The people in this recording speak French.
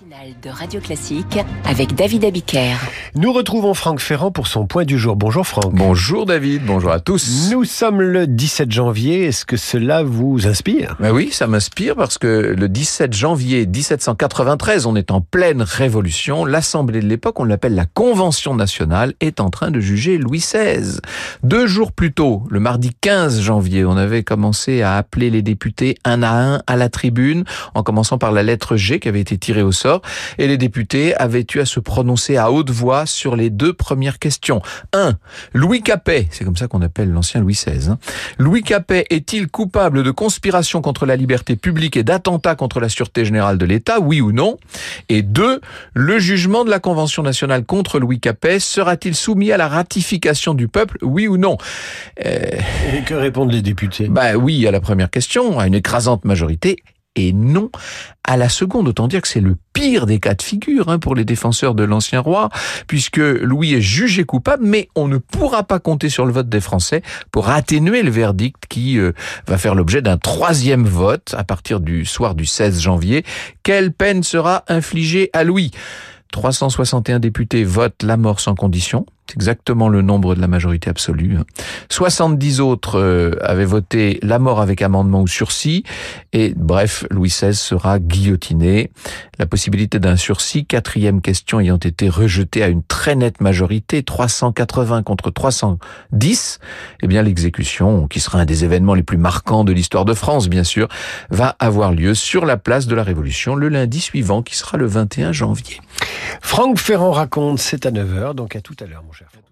de Radio Classique avec David Abiker. Nous retrouvons Franck Ferrand pour son point du jour. Bonjour Franck. Bonjour David, bonjour à tous. Nous sommes le 17 janvier. Est-ce que cela vous inspire? Ben Oui, ça m'inspire parce que le 17 janvier 1793, on est en pleine révolution. L'Assemblée de l'époque, on l'appelle la Convention nationale, est en train de juger Louis XVI. Deux jours plus tôt, le mardi 15 janvier, on avait commencé à appeler les députés un à un à la tribune, en commençant par la lettre G qui avait été tirée au et les députés avaient eu à se prononcer à haute voix sur les deux premières questions. 1. Louis Capet, c'est comme ça qu'on appelle l'ancien Louis XVI, hein. Louis Capet est-il coupable de conspiration contre la liberté publique et d'attentat contre la sûreté générale de l'État, oui ou non? Et 2. Le jugement de la Convention nationale contre Louis Capet sera-t-il soumis à la ratification du peuple, oui ou non? Euh... Et que répondent les députés? Bah oui à la première question, à une écrasante majorité, et non à la seconde. Autant dire que c'est le pire des cas de figure hein, pour les défenseurs de l'ancien roi, puisque Louis est jugé coupable, mais on ne pourra pas compter sur le vote des Français pour atténuer le verdict qui euh, va faire l'objet d'un troisième vote à partir du soir du 16 janvier. Quelle peine sera infligée à Louis? 361 députés votent la mort sans condition. Exactement le nombre de la majorité absolue. 70 autres euh, avaient voté la mort avec amendement ou sursis. Et bref, Louis XVI sera guillotiné. La possibilité d'un sursis, quatrième question ayant été rejetée à une très nette majorité, 380 contre 310, eh bien l'exécution, qui sera un des événements les plus marquants de l'histoire de France, bien sûr, va avoir lieu sur la place de la Révolution le lundi suivant, qui sera le 21 janvier. Franck Ferrand raconte, c'est à 9h, donc à tout à l'heure cher